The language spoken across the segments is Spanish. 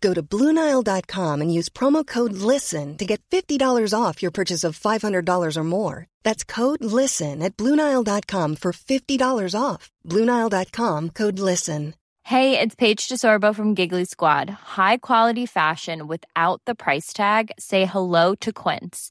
Go to Bluenile.com and use promo code LISTEN to get $50 off your purchase of $500 or more. That's code LISTEN at Bluenile.com for $50 off. Bluenile.com code LISTEN. Hey, it's Paige DeSorbo from Giggly Squad. High quality fashion without the price tag? Say hello to Quince.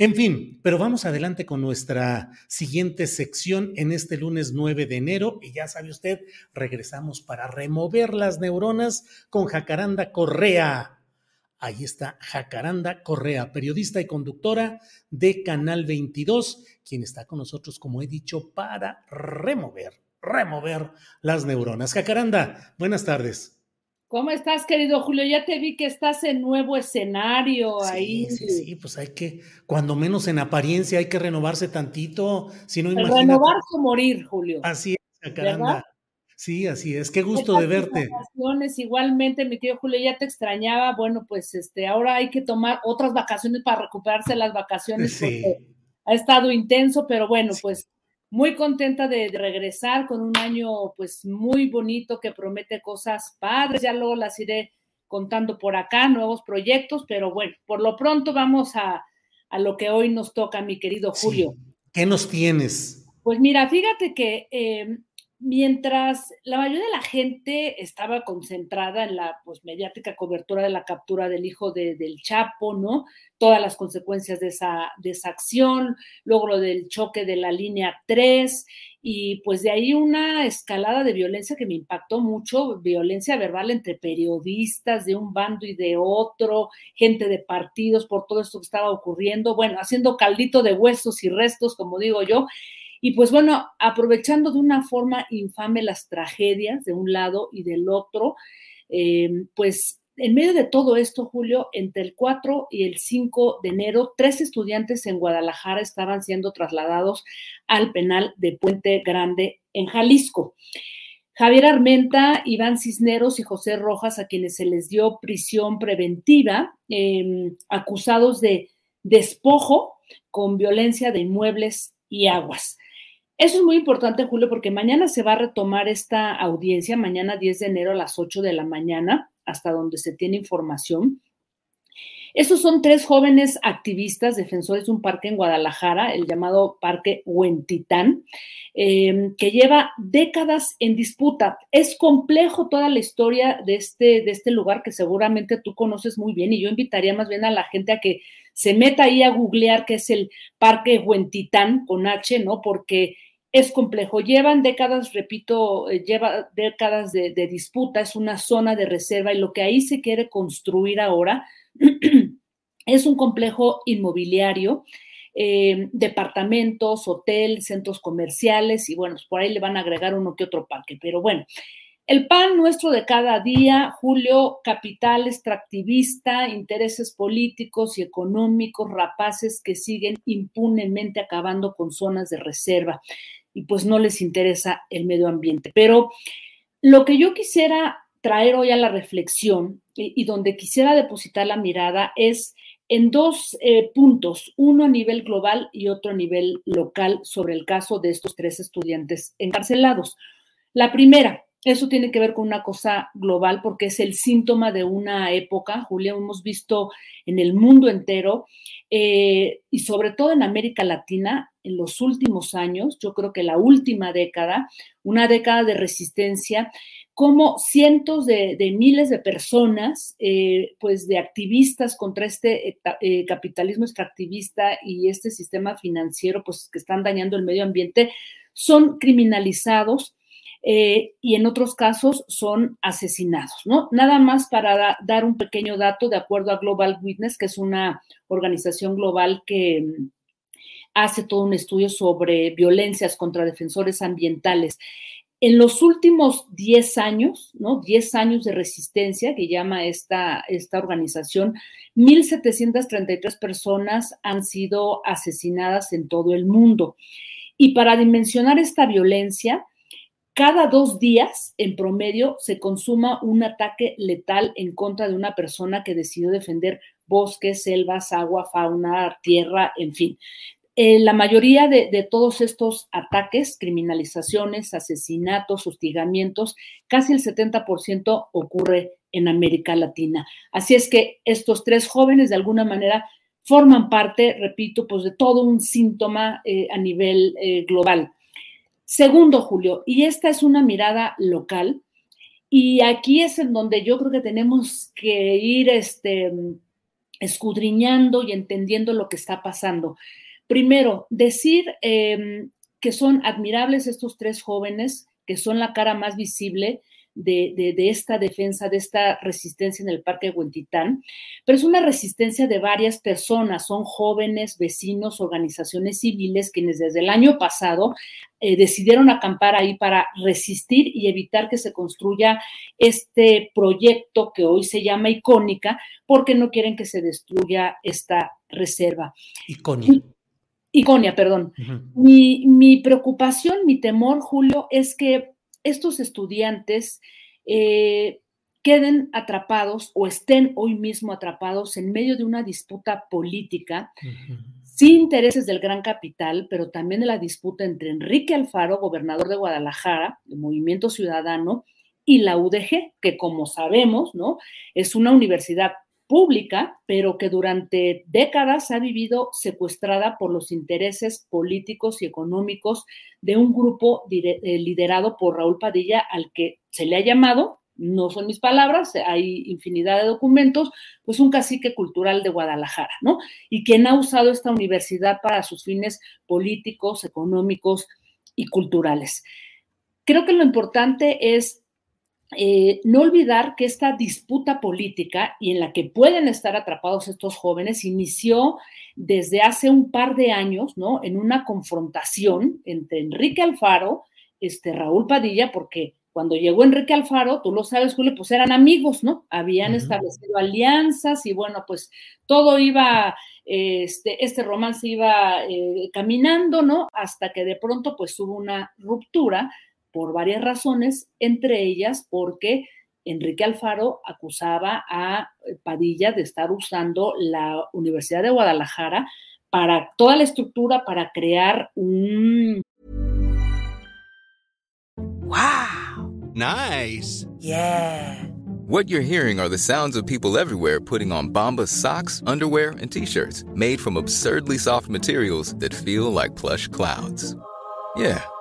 En fin, pero vamos adelante con nuestra siguiente sección en este lunes 9 de enero. Y ya sabe usted, regresamos para remover las neuronas con Jacaranda Correa. Ahí está Jacaranda Correa, periodista y conductora de Canal 22, quien está con nosotros, como he dicho, para remover, remover las neuronas. Jacaranda, buenas tardes. ¿Cómo estás, querido Julio? Ya te vi que estás en nuevo escenario ahí. Sí, sí, pues hay que, cuando menos en apariencia, hay que renovarse tantito. Si no, imagínate. Renovarse o morir, Julio. Así es, caramba. Sí, así es. Qué gusto de verte. Vacaciones, igualmente, mi tío Julio, ya te extrañaba. Bueno, pues este, ahora hay que tomar otras vacaciones para recuperarse las vacaciones sí. porque ha estado intenso, pero bueno, pues muy contenta de, de, regresar con un año pues muy bonito que promete cosas padres, ya luego las iré contando por acá, nuevos proyectos, pero bueno, por lo pronto vamos a, a lo que hoy nos toca, mi querido Julio. Sí. ¿Qué nos tienes? Pues mira, fíjate que eh, mientras la mayoría de la gente estaba concentrada en la pues, mediática cobertura de la captura del hijo de, del Chapo, ¿no? Todas las consecuencias de esa, de esa acción, luego lo del choque de la línea 3 y pues de ahí una escalada de violencia que me impactó mucho, violencia verbal entre periodistas de un bando y de otro, gente de partidos por todo esto que estaba ocurriendo, bueno, haciendo caldito de huesos y restos, como digo yo, y pues bueno, aprovechando de una forma infame las tragedias de un lado y del otro, eh, pues en medio de todo esto, Julio, entre el 4 y el 5 de enero, tres estudiantes en Guadalajara estaban siendo trasladados al penal de Puente Grande en Jalisco. Javier Armenta, Iván Cisneros y José Rojas, a quienes se les dio prisión preventiva, eh, acusados de despojo con violencia de inmuebles y aguas. Eso es muy importante, Julio, porque mañana se va a retomar esta audiencia, mañana 10 de enero a las 8 de la mañana, hasta donde se tiene información. Esos son tres jóvenes activistas, defensores de un parque en Guadalajara, el llamado Parque Huentitán, eh, que lleva décadas en disputa. Es complejo toda la historia de este, de este lugar que seguramente tú conoces muy bien y yo invitaría más bien a la gente a que se meta ahí a googlear qué es el Parque Huentitán con H, ¿no? Porque es complejo. Llevan décadas, repito, eh, lleva décadas de, disputa, es una zona de reserva y lo que ahí se quiere construir ahora es un complejo inmobiliario, eh, departamentos, hotel, centros comerciales y bueno, pues por ahí le van a agregar uno que otro parque, pero bueno. El pan nuestro de cada día, Julio, capital extractivista, intereses políticos y económicos rapaces que siguen impunemente acabando con zonas de reserva y pues no les interesa el medio ambiente. Pero lo que yo quisiera traer hoy a la reflexión y, donde quisiera depositar la mirada es en dos eh, puntos, uno a nivel global y otro a nivel local sobre el caso de estos tres estudiantes encarcelados. La primera, eso tiene que ver con una cosa global porque es el síntoma de una época, Julia, hemos visto en el mundo entero eh, y sobre todo en América Latina en los últimos años, yo creo que la última década, una década de resistencia, como cientos de, miles de personas, eh, pues de activistas contra este eh, capitalismo extractivista y este sistema financiero, pues que están dañando el medio ambiente, son criminalizados eh, y en otros casos son asesinados, ¿no? Nada más para dar un pequeño dato, de acuerdo a Global Witness, que es una organización global que mm, hace todo un estudio sobre violencias contra defensores ambientales. En los últimos 10 años, ¿no? 10 años de resistencia que llama esta, esta organización, 1.733 personas han sido asesinadas en todo el mundo. Y para dimensionar esta violencia, cada dos días, en promedio, se consuma un ataque letal en contra de una persona que decidió defender bosques, selvas, agua, fauna, tierra, en fin. Eh, la mayoría de, todos estos ataques, criminalizaciones, asesinatos, hostigamientos, casi el 70% ocurre en América Latina. Así es que estos tres jóvenes de alguna manera forman parte, repito, pues de todo un síntoma eh, a nivel eh, global. Segundo, Julio, y esta es una mirada local, y aquí es en donde yo creo que tenemos que ir este, escudriñando y entendiendo lo que está pasando. Primero, decir em, que son admirables estos tres jóvenes, que son la cara más visible de, esta defensa, de esta resistencia en el Parque Huentitán, pero es una resistencia de varias personas, son jóvenes, vecinos, organizaciones civiles, quienes desde el año pasado eh, decidieron acampar ahí para resistir y evitar que se construya este proyecto que hoy se llama icónica, porque no quieren que se destruya esta reserva. Icónica. Iconia, perdón. mi, mi, preocupación, mi temor, Julio, es que estos estudiantes eh, queden atrapados o estén hoy mismo atrapados en medio de una disputa política, sin intereses del gran capital, pero también de la disputa entre Enrique Alfaro, gobernador de Guadalajara, del Movimiento Ciudadano, y la UDG, que como sabemos, ¿no? Es una universidad pública, pero que durante décadas ha vivido secuestrada por los intereses políticos y económicos de un grupo eh, liderado por Raúl Padilla, al que se le ha llamado, no son mis palabras, hay infinidad de documentos, pues un cacique cultural de Guadalajara, ¿no? Y quien ha usado esta universidad para sus fines políticos, económicos y culturales. Creo que lo importante es eh, no olvidar que esta disputa política y en la que pueden estar atrapados estos jóvenes inició desde hace un par de años, ¿no? En una confrontación entre Enrique Alfaro, este Raúl Padilla, porque cuando llegó Enrique Alfaro, tú lo sabes, Julio, pues eran amigos, ¿no? Habían establecido alianzas y bueno, pues todo iba, este, este romance iba eh, caminando, ¿no? Hasta que de pronto pues hubo una ruptura por varias razones, entre ellas porque Enrique Alfaro acusaba a Padilla de estar usando la Universidad de Guadalajara para toda la estructura para crear un Wow. Nice. Yeah. What you're hearing are the sounds of people everywhere putting on Bombas socks, underwear, and t-shirts made from absurdly soft materials that feel like plush clouds. Yeah,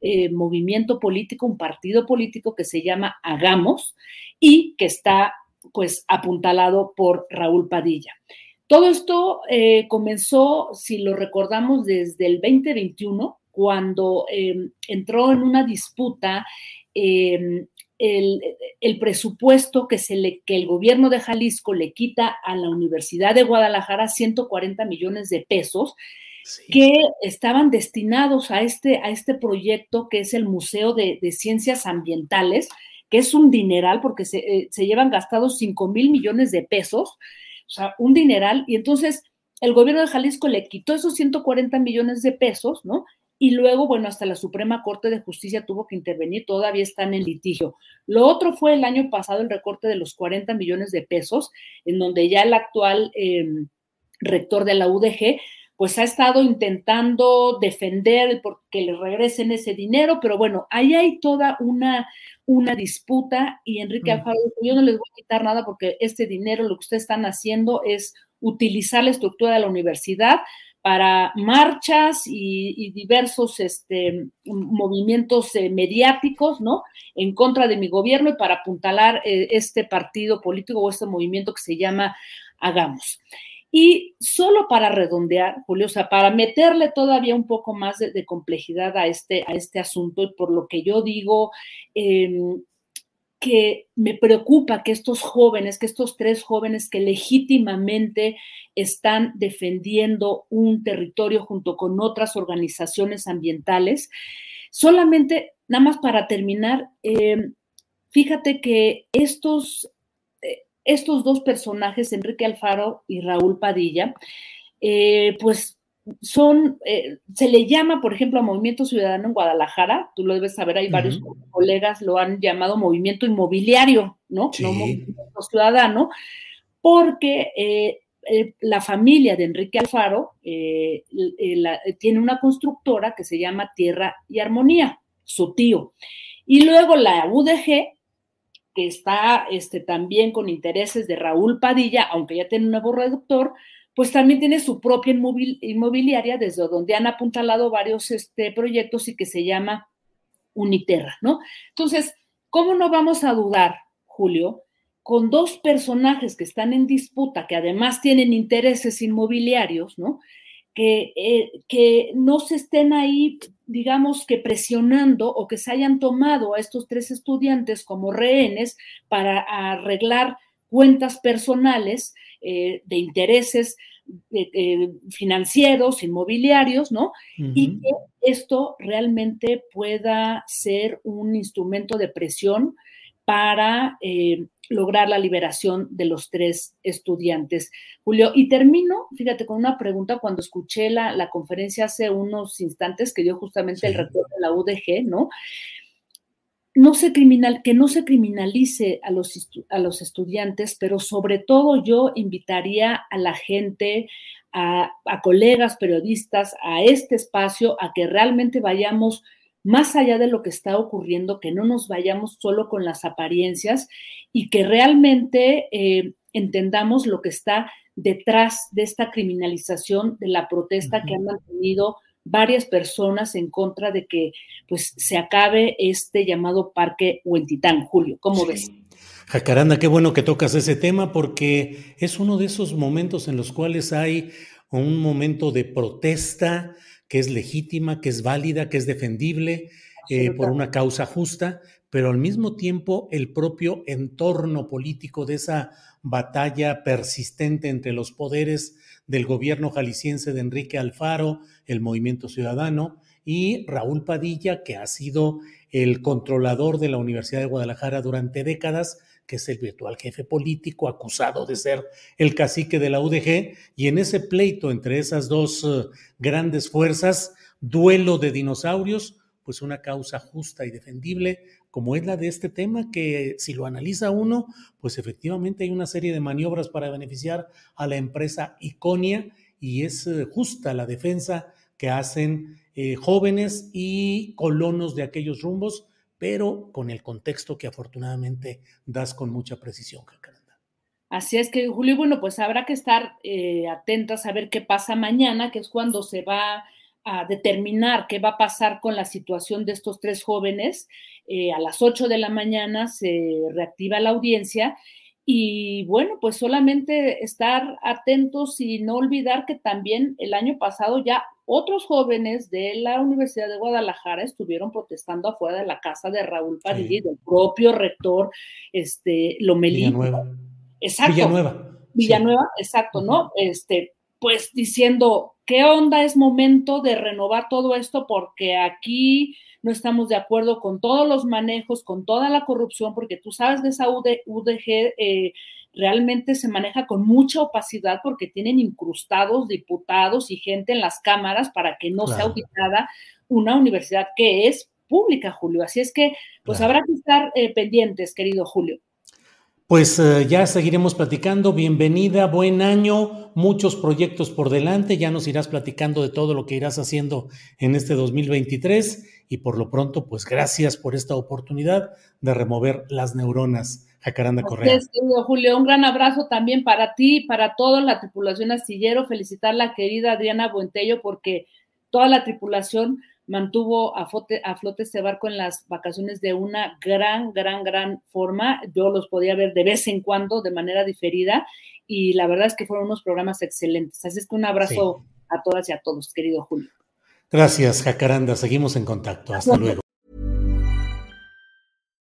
Eh, movimiento político, un partido político que se llama Hagamos y que está pues apuntalado por Raúl Padilla. Todo esto eh, comenzó, si lo recordamos, desde el 2021, cuando em, entró en una disputa em, el, el, presupuesto que, se le, que el gobierno de Jalisco le quita a la Universidad de Guadalajara, 140 millones de pesos, que estaban destinados a este, a este proyecto que es el Museo de, de Ciencias Ambientales, que es un dineral porque se, eh, se llevan gastados 5 mil millones de pesos, o sea, un dineral, y entonces el gobierno de Jalisco le quitó esos 140 millones de pesos, ¿no? Y luego, bueno, hasta la Suprema Corte de Justicia tuvo que intervenir, todavía están en litigio. Lo otro fue el año pasado el recorte de los 40 millones de pesos, en donde ya el actual eh, rector de la UDG pues ha estado intentando defender porque le regresen ese dinero, pero bueno, ahí hay toda una, una disputa y Enrique Alfaro dijo, yo no les voy a quitar nada porque este dinero, lo que ustedes están haciendo es utilizar la estructura de la universidad para marchas y, diversos este, movimientos eh, mediáticos, ¿no? En contra de mi gobierno y para apuntalar eh, este partido político o este movimiento que se llama Hagamos. Y solo para redondear, Julio, o sea, para meterle todavía un poco más de, complejidad a este, a este asunto, y por lo que yo digo em, que me preocupa que estos jóvenes, que estos tres jóvenes que legítimamente están defendiendo un territorio junto con otras organizaciones ambientales, solamente, nada más para terminar, em, fíjate que estos estos dos personajes, Enrique Alfaro y Raúl Padilla, eh, pues son, eh, se le llama, por ejemplo, a Movimiento Ciudadano en Guadalajara, tú lo debes saber, hay varios colegas lo han llamado movimiento inmobiliario, ¿no? No movimiento ciudadano, porque eh, la familia de Enrique Alfaro tiene una constructora que se llama Tierra y Armonía, su tío. Y luego la UDG que está este, también con intereses de Raúl Padilla, aunque ya tiene un nuevo reductor, pues también tiene su propia inmobiliaria desde donde han apuntalado varios este, proyectos y que se llama Uniterra, ¿no? Entonces, ¿cómo no vamos a dudar, Julio, con dos personajes que están en disputa, que además tienen intereses inmobiliarios, ¿no? Que, eh, que no se estén ahí digamos que presionando o que se hayan tomado a estos tres estudiantes como rehenes para arreglar cuentas personales eh, de intereses eh, eh, financieros, inmobiliarios, ¿no? Y que esto realmente pueda ser un instrumento de presión para lograr la liberación de los tres estudiantes. Julio, y termino, fíjate, con una pregunta cuando escuché la, la conferencia hace unos instantes que dio justamente el rector de la UDG, ¿no? No se criminal, que no se criminalice a los, a los estudiantes, pero sobre todo yo invitaría a la gente, a, a colegas periodistas, a este espacio, a que realmente vayamos más allá de lo que está ocurriendo, que no nos vayamos solo con las apariencias y que realmente eh, entendamos lo que está detrás de esta criminalización de la protesta que han mantenido varias personas en contra de que pues se acabe este llamado parque Huentitán, Julio. ¿Cómo ves? Jacaranda, qué bueno que tocas ese tema porque es uno de esos momentos en los cuales hay un momento de protesta que es legítima, que es válida, que es defendible eh, por una causa justa, pero al mismo tiempo el propio entorno político de esa batalla persistente entre los poderes del gobierno jalisciense de Enrique Alfaro, el Movimiento Ciudadano, y Raúl Padilla, que ha sido el controlador de la Universidad de Guadalajara durante décadas, que es el virtual jefe político acusado de ser el cacique de la UDG, y en ese pleito entre esas dos eh, grandes fuerzas, duelo de dinosaurios, pues una causa justa y defendible como es la de este tema, que si lo analiza uno, pues efectivamente hay una serie de maniobras para beneficiar a la empresa Iconia y es eh, justa la defensa que hacen eh, jóvenes y colonos de aquellos rumbos, pero con el contexto que afortunadamente das con mucha precisión, Jacaranda. Así es que, Julio, bueno, pues habrá que estar eh, atentas a ver qué pasa mañana, que es cuando se va a determinar qué va a pasar con la situación de estos tres jóvenes. Eh, a las 8 de la mañana se reactiva la audiencia Y bueno, pues solamente estar atentos y no olvidar que también el año pasado ya otros jóvenes de la Universidad de Guadalajara estuvieron protestando afuera de la casa de Raúl Padilla y del propio rector este, Lomelí. Villanueva. Exacto. Villanueva. Villanueva, exacto, ¿no? Este, pues diciendo, ¿qué onda? Es momento de renovar todo esto porque aquí no estamos de acuerdo con todos los manejos, con toda la corrupción, porque tú sabes que esa UDG eh, realmente se maneja con mucha opacidad porque tienen incrustados diputados y gente en las cámaras para que no sea auditada una universidad que es pública, Julio. Así es que, pues habrá que estar eh, pendientes, querido Julio. Pues eh, ya seguiremos platicando. Bienvenida, buen año, muchos proyectos por delante. Ya nos irás platicando de todo lo que irás haciendo en este 2023. Y por lo pronto, pues gracias por esta oportunidad de remover las neuronas. Jacaranda Correa. Gracias, Julio. Un gran abrazo también para ti, para toda la tripulación astillero. Felicitar a la querida Adriana Buentello porque toda la tripulación mantuvo a flote, a flote este barco en las vacaciones de una gran, gran, gran forma. Yo los podía ver de vez en cuando, de manera diferida, y la verdad es que fueron unos programas excelentes. Así es que un abrazo a todas y a todos, querido Julio. Gracias, Jacaranda. Seguimos en contacto. Hasta luego.